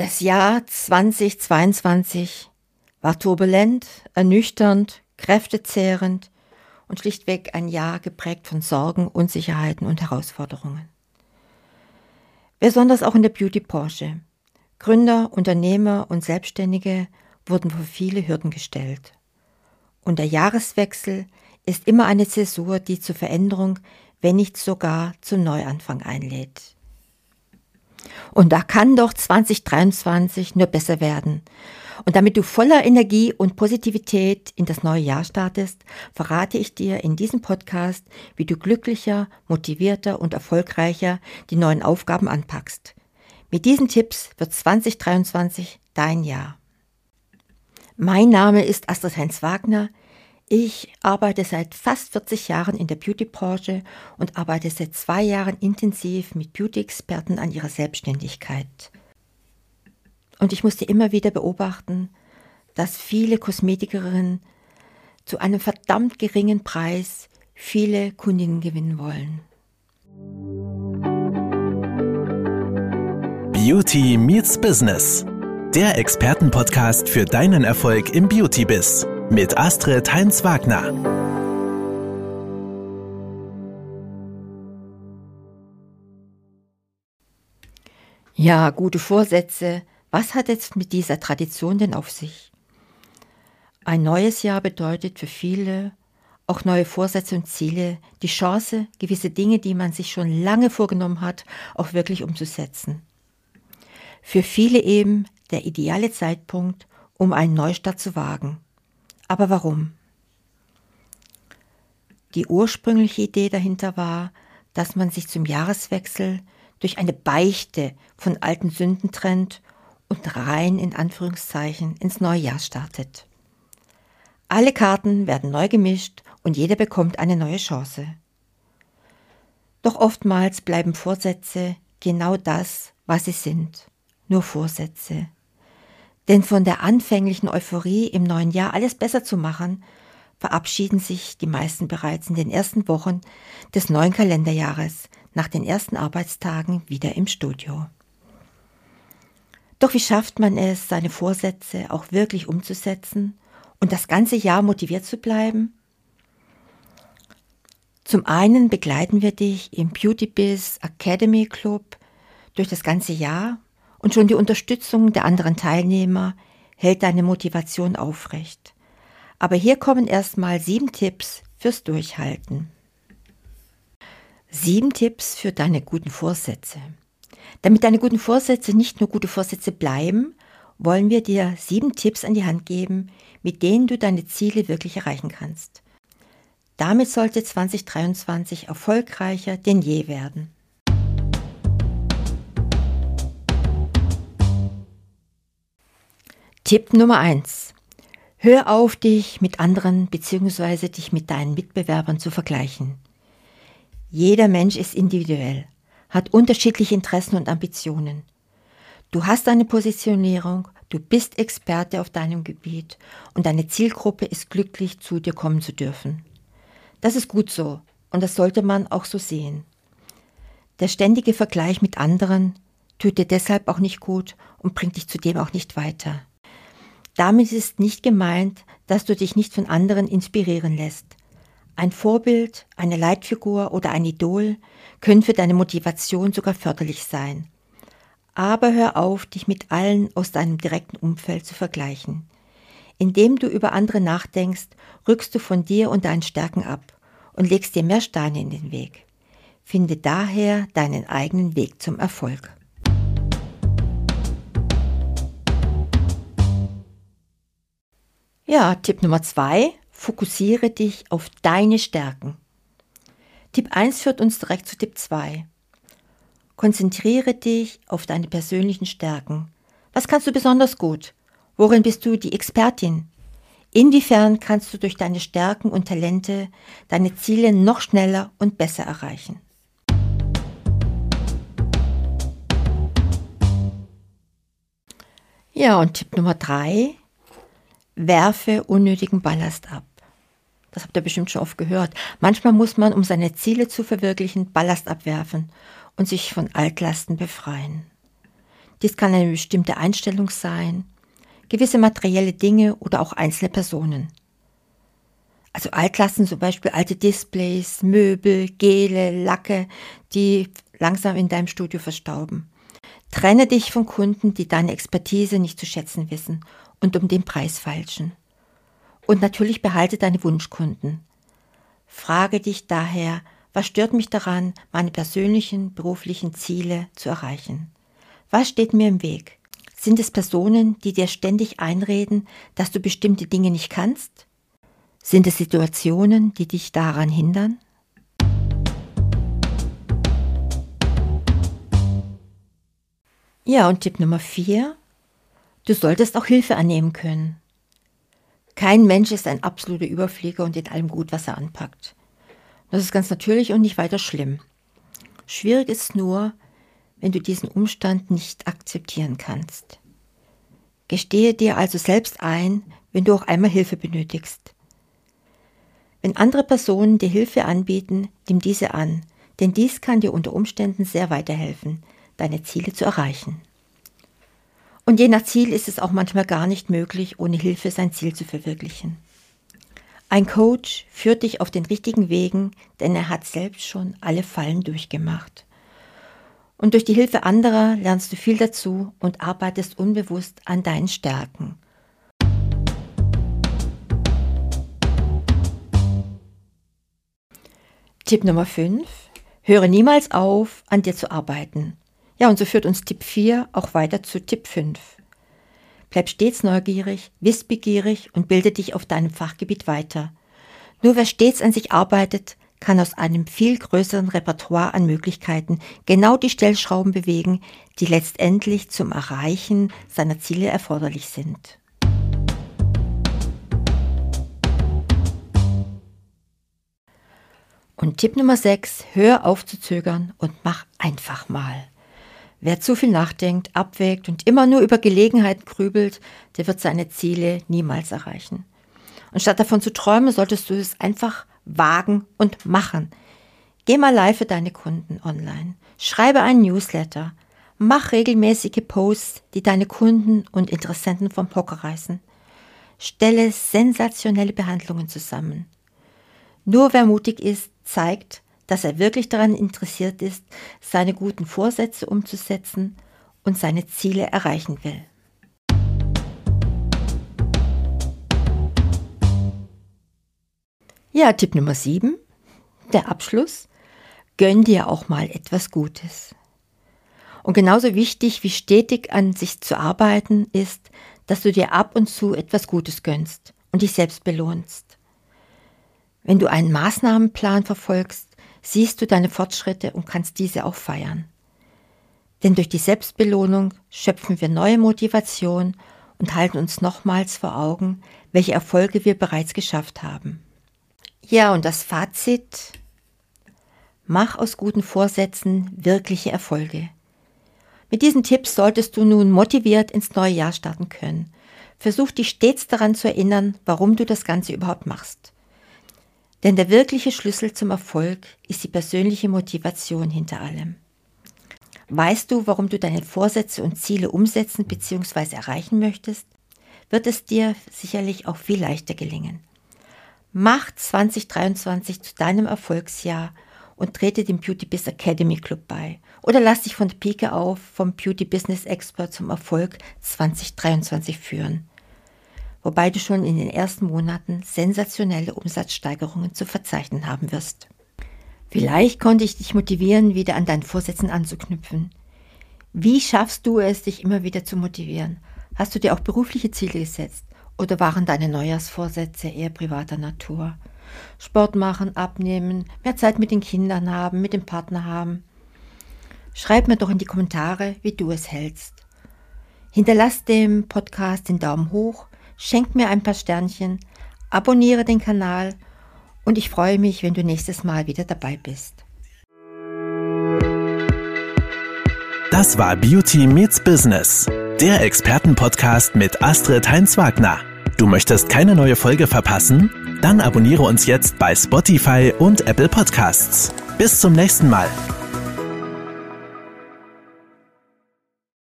Das Jahr 2022 war turbulent, ernüchternd, kräftezehrend und schlichtweg ein Jahr geprägt von Sorgen, Unsicherheiten und Herausforderungen. Besonders auch in der Beauty-Branche. Gründer, Unternehmer und Selbstständige wurden vor viele Hürden gestellt. Und der Jahreswechsel ist immer eine Zäsur, die zur Veränderung, wenn nicht sogar zum Neuanfang einlädt. Und da kann doch 2023 nur besser werden. Und damit du voller Energie und Positivität in das neue Jahr startest, verrate ich dir in diesem Podcast, wie du glücklicher, motivierter und erfolgreicher die neuen Aufgaben anpackst. Mit diesen Tipps wird 2023 dein Jahr. Mein Name ist Astrid Heinz Wagner. Ich arbeite seit fast 40 Jahren in der Beauty-Branche und arbeite seit zwei Jahren intensiv mit Beauty-Experten an ihrer Selbstständigkeit. Und ich musste immer wieder beobachten, dass viele Kosmetikerinnen zu einem verdammt geringen Preis viele Kundinnen gewinnen wollen. Beauty Meets Business. Der Expertenpodcast für deinen Erfolg im Beauty-Biss mit Astrid Heinz-Wagner. Ja, gute Vorsätze. Was hat jetzt mit dieser Tradition denn auf sich? Ein neues Jahr bedeutet für viele auch neue Vorsätze und Ziele, die Chance, gewisse Dinge, die man sich schon lange vorgenommen hat, auch wirklich umzusetzen. Für viele eben der ideale Zeitpunkt, um einen Neustart zu wagen. Aber warum? Die ursprüngliche Idee dahinter war, dass man sich zum Jahreswechsel durch eine Beichte von alten Sünden trennt und rein in Anführungszeichen ins neue Jahr startet. Alle Karten werden neu gemischt und jeder bekommt eine neue Chance. Doch oftmals bleiben Vorsätze genau das, was sie sind, nur Vorsätze. Denn von der anfänglichen Euphorie im neuen Jahr alles besser zu machen, verabschieden sich die meisten bereits in den ersten Wochen des neuen Kalenderjahres nach den ersten Arbeitstagen wieder im Studio. Doch wie schafft man es, seine Vorsätze auch wirklich umzusetzen und das ganze Jahr motiviert zu bleiben? Zum einen begleiten wir dich im Beauty Biz Academy Club durch das ganze Jahr und schon die Unterstützung der anderen Teilnehmer hält deine Motivation aufrecht. Aber hier kommen erstmal sieben Tipps fürs Durchhalten. Sieben Tipps für deine guten Vorsätze. Damit deine guten Vorsätze nicht nur gute Vorsätze bleiben, wollen wir dir sieben Tipps an die Hand geben, mit denen du deine Ziele wirklich erreichen kannst. Damit sollte 2023 erfolgreicher denn je werden. Tipp Nummer eins: Hör auf, dich mit anderen bzw. dich mit deinen Mitbewerbern zu vergleichen. Jeder Mensch ist individuell, hat unterschiedliche Interessen und Ambitionen. Du hast eine Positionierung, du bist Experte auf deinem Gebiet und deine Zielgruppe ist glücklich, zu dir kommen zu dürfen. Das ist gut so und das sollte man auch so sehen. Der ständige Vergleich mit anderen tut dir deshalb auch nicht gut und bringt dich zudem auch nicht weiter. Damit ist nicht gemeint, dass du dich nicht von anderen inspirieren lässt. Ein Vorbild, eine Leitfigur oder ein Idol können für deine Motivation sogar förderlich sein. Aber hör auf, dich mit allen aus deinem direkten Umfeld zu vergleichen. Indem du über andere nachdenkst, rückst du von dir und deinen Stärken ab und legst dir mehr Steine in den Weg. Finde daher deinen eigenen Weg zum Erfolg. Ja, Tipp Nummer zwei, fokussiere dich auf deine Stärken. Tipp 1 führt uns direkt zu Tipp 2. Konzentriere dich auf deine persönlichen Stärken. Was kannst du besonders gut? Worin bist du die Expertin? Inwiefern kannst du durch deine Stärken und Talente deine Ziele noch schneller und besser erreichen? Ja, und Tipp Nummer drei, werfe unnötigen Ballast ab. Das habt ihr bestimmt schon oft gehört. Manchmal muss man, um seine Ziele zu verwirklichen, Ballast abwerfen und sich von Altlasten befreien. Dies kann eine bestimmte Einstellung sein, gewisse materielle Dinge oder auch einzelne Personen. Also Altlasten, zum Beispiel alte Displays, Möbel, Gele, Lacke, die langsam in deinem Studio verstauben. Trenne dich von Kunden, die deine Expertise nicht zu schätzen wissen und um den Preis feilschen. Und natürlich behalte deine Wunschkunden. Frage dich daher, was stört mich daran, meine persönlichen beruflichen Ziele zu erreichen? Was steht mir im Weg? Sind es Personen, die dir ständig einreden, dass du bestimmte Dinge nicht kannst? Sind es Situationen, die dich daran hindern? Ja, und Tipp Nummer vier. Du solltest auch Hilfe annehmen können. Kein Mensch ist ein absoluter Überflieger und in allem gut, was er anpackt. Das ist ganz natürlich und nicht weiter schlimm. Schwierig ist nur, wenn du diesen Umstand nicht akzeptieren kannst. Gestehe dir also selbst ein, wenn du auch einmal Hilfe benötigst. Wenn andere Personen dir Hilfe anbieten, nimm diese an, denn dies kann dir unter Umständen sehr weiterhelfen, deine Ziele zu erreichen. Und je nach Ziel ist es auch manchmal gar nicht möglich, ohne Hilfe sein Ziel zu verwirklichen. Ein Coach führt dich auf den richtigen Wegen, denn er hat selbst schon alle Fallen durchgemacht. Und durch die Hilfe anderer lernst du viel dazu und arbeitest unbewusst an deinen Stärken. Tipp Nummer 5. Höre niemals auf, an dir zu arbeiten. Ja, und so führt uns Tipp 4 auch weiter zu Tipp 5. Bleib stets neugierig, wissbegierig und bilde dich auf deinem Fachgebiet weiter. Nur wer stets an sich arbeitet, kann aus einem viel größeren Repertoire an Möglichkeiten genau die Stellschrauben bewegen, die letztendlich zum Erreichen seiner Ziele erforderlich sind. Und Tipp Nummer 6, hör auf zu zögern und mach einfach mal. Wer zu viel nachdenkt, abwägt und immer nur über Gelegenheiten grübelt, der wird seine Ziele niemals erreichen. Und statt davon zu träumen, solltest du es einfach wagen und machen. Geh mal live für deine Kunden online. Schreibe einen Newsletter. Mach regelmäßige Posts, die deine Kunden und Interessenten vom Hocker reißen. Stelle sensationelle Behandlungen zusammen. Nur wer mutig ist, zeigt, dass er wirklich daran interessiert ist, seine guten Vorsätze umzusetzen und seine Ziele erreichen will. Ja, Tipp Nummer 7, der Abschluss. Gönn dir auch mal etwas Gutes. Und genauso wichtig wie stetig an sich zu arbeiten ist, dass du dir ab und zu etwas Gutes gönnst und dich selbst belohnst. Wenn du einen Maßnahmenplan verfolgst, siehst du deine Fortschritte und kannst diese auch feiern. Denn durch die Selbstbelohnung schöpfen wir neue Motivation und halten uns nochmals vor Augen, welche Erfolge wir bereits geschafft haben. Ja, und das Fazit. Mach aus guten Vorsätzen wirkliche Erfolge. Mit diesen Tipps solltest du nun motiviert ins neue Jahr starten können. Versuch dich stets daran zu erinnern, warum du das Ganze überhaupt machst. Denn der wirkliche Schlüssel zum Erfolg ist die persönliche Motivation hinter allem. Weißt du, warum du deine Vorsätze und Ziele umsetzen bzw. erreichen möchtest, wird es dir sicherlich auch viel leichter gelingen. Mach 2023 zu deinem Erfolgsjahr und trete dem Beauty Biz Academy Club bei. Oder lass dich von der Pike auf vom Beauty Business Expert zum Erfolg 2023 führen. Wobei du schon in den ersten Monaten sensationelle Umsatzsteigerungen zu verzeichnen haben wirst. Vielleicht konnte ich dich motivieren, wieder an deinen Vorsätzen anzuknüpfen. Wie schaffst du es, dich immer wieder zu motivieren? Hast du dir auch berufliche Ziele gesetzt? Oder waren deine Neujahrsvorsätze eher privater Natur? Sport machen, abnehmen, mehr Zeit mit den Kindern haben, mit dem Partner haben? Schreib mir doch in die Kommentare, wie du es hältst. Hinterlass dem Podcast den Daumen hoch, schenk mir ein paar Sternchen, abonniere den Kanal und ich freue mich, wenn du nächstes Mal wieder dabei bist. Das war Beauty Meets Business, der Expertenpodcast mit Astrid Heinz-Wagner. Du möchtest keine neue Folge verpassen? Dann abonniere uns jetzt bei Spotify und Apple Podcasts. Bis zum nächsten Mal.